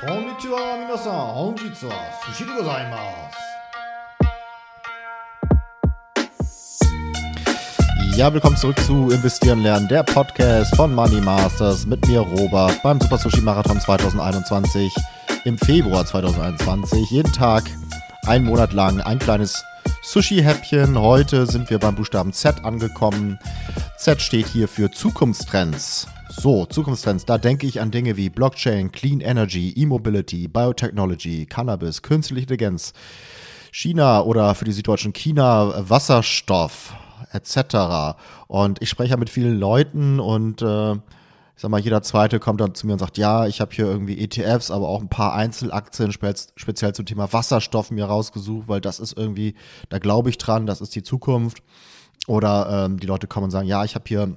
こんにちは皆さん本日は寿司でございます。Ja, willkommen zurück zu Investieren lernen, der Podcast von Money Masters mit mir Robert beim Super Sushi Marathon 2021 im Februar 2021. Jeden Tag, einen Monat lang, ein kleines Sushi-Häppchen. Heute sind wir beim Buchstaben Z angekommen. Z steht hier für Zukunftstrends. So, Zukunftstrends, da denke ich an Dinge wie Blockchain, Clean Energy, E-Mobility, Biotechnology, Cannabis, künstliche Intelligenz, China oder für die Süddeutschen China Wasserstoff etc. Und ich spreche ja mit vielen Leuten und äh, ich sag mal, jeder Zweite kommt dann zu mir und sagt, ja, ich habe hier irgendwie ETFs, aber auch ein paar Einzelaktien spe speziell zum Thema Wasserstoff mir rausgesucht, weil das ist irgendwie, da glaube ich dran, das ist die Zukunft. Oder ähm, die Leute kommen und sagen, ja, ich habe hier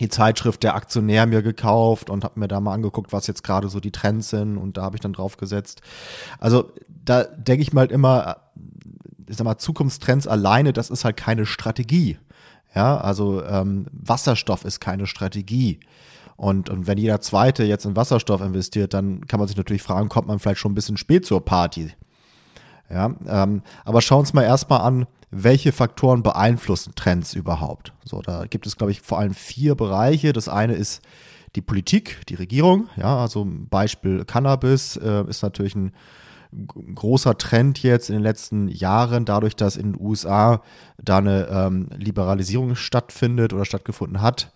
die Zeitschrift Der Aktionär mir gekauft und habe mir da mal angeguckt, was jetzt gerade so die Trends sind und da habe ich dann drauf gesetzt. Also da denke ich mal halt immer, ich sag mal, Zukunftstrends alleine, das ist halt keine Strategie. Ja, also ähm, Wasserstoff ist keine Strategie. Und, und wenn jeder Zweite jetzt in Wasserstoff investiert, dann kann man sich natürlich fragen, kommt man vielleicht schon ein bisschen spät zur Party. Ja, ähm, aber schauen wir uns mal erstmal an, welche Faktoren beeinflussen Trends überhaupt. So, da gibt es, glaube ich, vor allem vier Bereiche. Das eine ist die Politik, die Regierung. Ja, also Beispiel Cannabis äh, ist natürlich ein großer Trend jetzt in den letzten Jahren, dadurch, dass in den USA da eine ähm, Liberalisierung stattfindet oder stattgefunden hat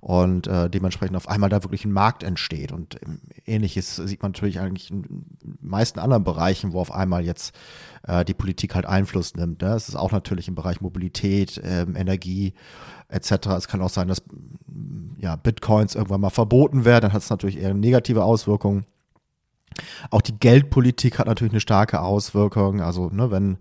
und äh, dementsprechend auf einmal da wirklich ein Markt entsteht. Und ähm, ähnliches sieht man natürlich eigentlich in meisten anderen Bereichen, wo auf einmal jetzt äh, die Politik halt Einfluss nimmt. Ne? Es ist auch natürlich im Bereich Mobilität, ähm, Energie etc. Es kann auch sein, dass ja, Bitcoins irgendwann mal verboten werden, dann hat es natürlich eher negative Auswirkungen. Auch die Geldpolitik hat natürlich eine starke Auswirkung. Also, ne, wenn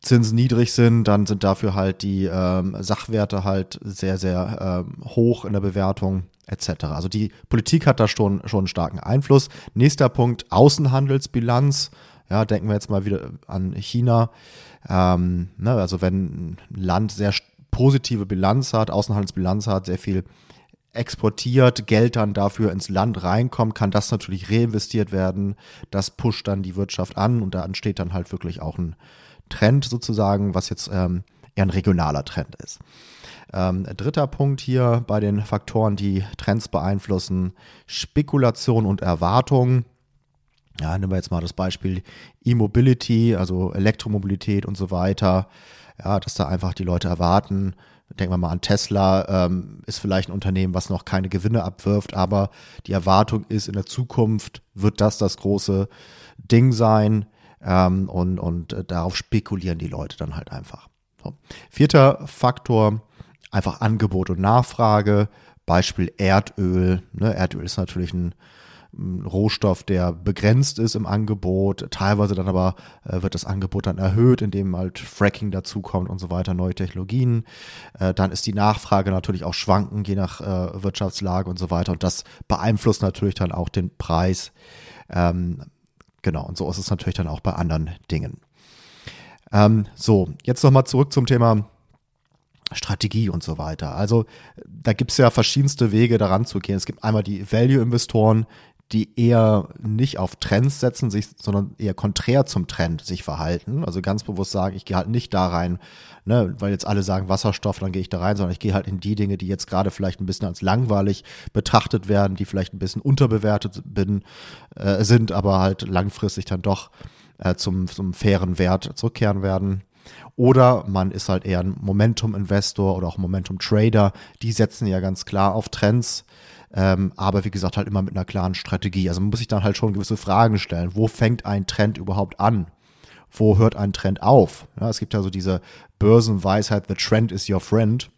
Zinsen niedrig sind, dann sind dafür halt die ähm, Sachwerte halt sehr, sehr ähm, hoch in der Bewertung etc. Also die Politik hat da schon, schon einen starken Einfluss. Nächster Punkt, Außenhandelsbilanz. Ja, denken wir jetzt mal wieder an China. Ähm, ne, also wenn ein Land sehr positive Bilanz hat, Außenhandelsbilanz hat, sehr viel exportiert, Geld dann dafür ins Land reinkommt, kann das natürlich reinvestiert werden. Das pusht dann die Wirtschaft an und da entsteht dann halt wirklich auch ein Trend sozusagen, was jetzt ähm, eher ein regionaler Trend ist. Ähm, dritter Punkt hier bei den Faktoren, die Trends beeinflussen, Spekulation und Erwartung. Ja, nehmen wir jetzt mal das Beispiel E-Mobility, also Elektromobilität und so weiter. Ja, dass da einfach die Leute erwarten, denken wir mal an Tesla, ähm, ist vielleicht ein Unternehmen, was noch keine Gewinne abwirft, aber die Erwartung ist, in der Zukunft wird das das große Ding sein ähm, und, und äh, darauf spekulieren die Leute dann halt einfach. So. Vierter Faktor, einfach Angebot und Nachfrage, Beispiel Erdöl. Ne? Erdöl ist natürlich ein Rohstoff, der begrenzt ist im Angebot. Teilweise dann aber äh, wird das Angebot dann erhöht, indem halt Fracking dazukommt und so weiter, neue Technologien. Äh, dann ist die Nachfrage natürlich auch schwanken, je nach äh, Wirtschaftslage und so weiter. Und das beeinflusst natürlich dann auch den Preis. Ähm, genau, und so ist es natürlich dann auch bei anderen Dingen. Ähm, so, jetzt nochmal zurück zum Thema Strategie und so weiter. Also da gibt es ja verschiedenste Wege daran zu gehen. Es gibt einmal die Value-Investoren, die eher nicht auf Trends setzen, sich, sondern eher konträr zum Trend sich verhalten. Also ganz bewusst sagen, ich gehe halt nicht da rein, ne, weil jetzt alle sagen Wasserstoff, dann gehe ich da rein, sondern ich gehe halt in die Dinge, die jetzt gerade vielleicht ein bisschen als langweilig betrachtet werden, die vielleicht ein bisschen unterbewertet bin, äh, sind, aber halt langfristig dann doch äh, zum, zum fairen Wert zurückkehren werden. Oder man ist halt eher ein Momentum-Investor oder auch Momentum-Trader. Die setzen ja ganz klar auf Trends ähm, aber wie gesagt, halt immer mit einer klaren Strategie. Also man muss sich dann halt schon gewisse Fragen stellen. Wo fängt ein Trend überhaupt an? Wo hört ein Trend auf? Ja, es gibt ja so diese Börsenweisheit, the trend is your friend.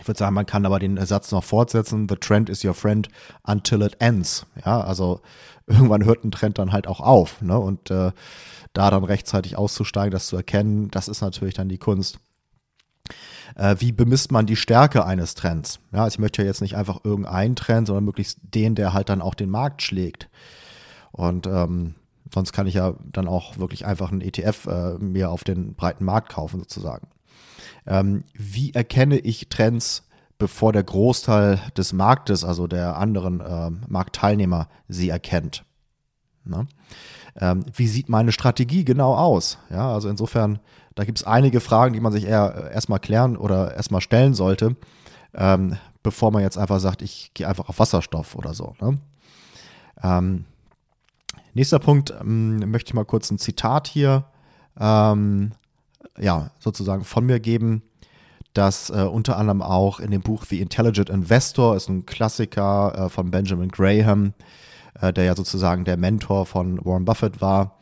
Ich würde sagen, man kann aber den Satz noch fortsetzen, the trend is your friend until it ends. Ja, also irgendwann hört ein Trend dann halt auch auf. Ne? Und äh, da dann rechtzeitig auszusteigen, das zu erkennen, das ist natürlich dann die Kunst äh, wie bemisst man die Stärke eines Trends? Ja, also ich möchte ja jetzt nicht einfach irgendeinen Trend, sondern möglichst den, der halt dann auch den Markt schlägt. Und ähm, sonst kann ich ja dann auch wirklich einfach einen ETF äh, mir auf den breiten Markt kaufen sozusagen. Ähm, wie erkenne ich Trends, bevor der Großteil des Marktes, also der anderen äh, Marktteilnehmer, sie erkennt? Ne? Ähm, wie sieht meine Strategie genau aus? Ja, also insofern, da gibt es einige Fragen, die man sich eher äh, erstmal klären oder erstmal stellen sollte, ähm, bevor man jetzt einfach sagt, ich gehe einfach auf Wasserstoff oder so. Ne? Ähm, nächster Punkt, ähm, möchte ich mal kurz ein Zitat hier ähm, ja, sozusagen von mir geben, das äh, unter anderem auch in dem Buch The Intelligent Investor ist ein Klassiker äh, von Benjamin Graham, äh, der ja sozusagen der Mentor von Warren Buffett war.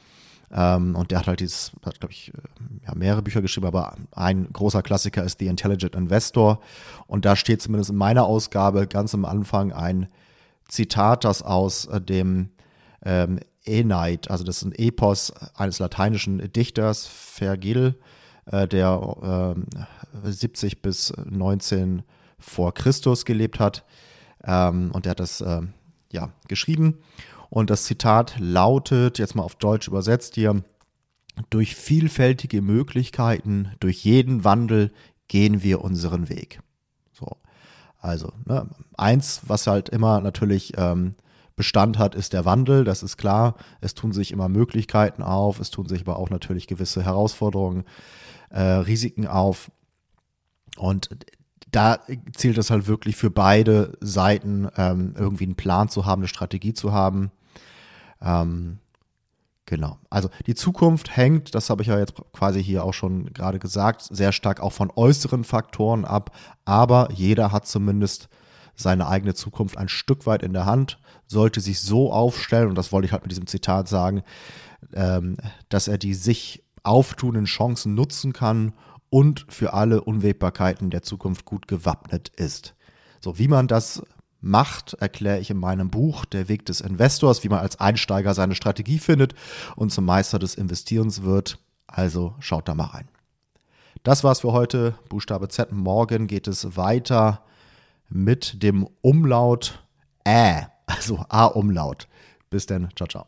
Ähm, und der hat halt dieses, hat, glaube ich, äh, ja, mehrere Bücher geschrieben, aber ein großer Klassiker ist The Intelligent Investor. Und da steht zumindest in meiner Ausgabe ganz am Anfang ein Zitat, das aus äh, dem ähm, Aeneid, also das ist ein Epos eines lateinischen Dichters, Vergil, äh, der äh, 70 bis 19 vor Christus gelebt hat. Ähm, und der hat das äh, ja, geschrieben. Und das Zitat lautet, jetzt mal auf Deutsch übersetzt hier, durch vielfältige Möglichkeiten, durch jeden Wandel gehen wir unseren Weg. So. Also, ne, eins, was halt immer natürlich ähm, Bestand hat, ist der Wandel, das ist klar. Es tun sich immer Möglichkeiten auf, es tun sich aber auch natürlich gewisse Herausforderungen, äh, Risiken auf. Und da zielt es halt wirklich für beide Seiten, ähm, irgendwie einen Plan zu haben, eine Strategie zu haben. Ähm, genau. Also die Zukunft hängt, das habe ich ja jetzt quasi hier auch schon gerade gesagt, sehr stark auch von äußeren Faktoren ab. Aber jeder hat zumindest seine eigene Zukunft ein Stück weit in der Hand, sollte sich so aufstellen, und das wollte ich halt mit diesem Zitat sagen, ähm, dass er die sich auftuenden Chancen nutzen kann und für alle Unwägbarkeiten der Zukunft gut gewappnet ist. So, wie man das macht, erkläre ich in meinem Buch Der Weg des Investors, wie man als Einsteiger seine Strategie findet und zum Meister des Investierens wird. Also schaut da mal rein. Das war's für heute. Buchstabe Z. Morgen geht es weiter mit dem Umlaut Ä, also A-Umlaut. Bis dann, ciao, ciao.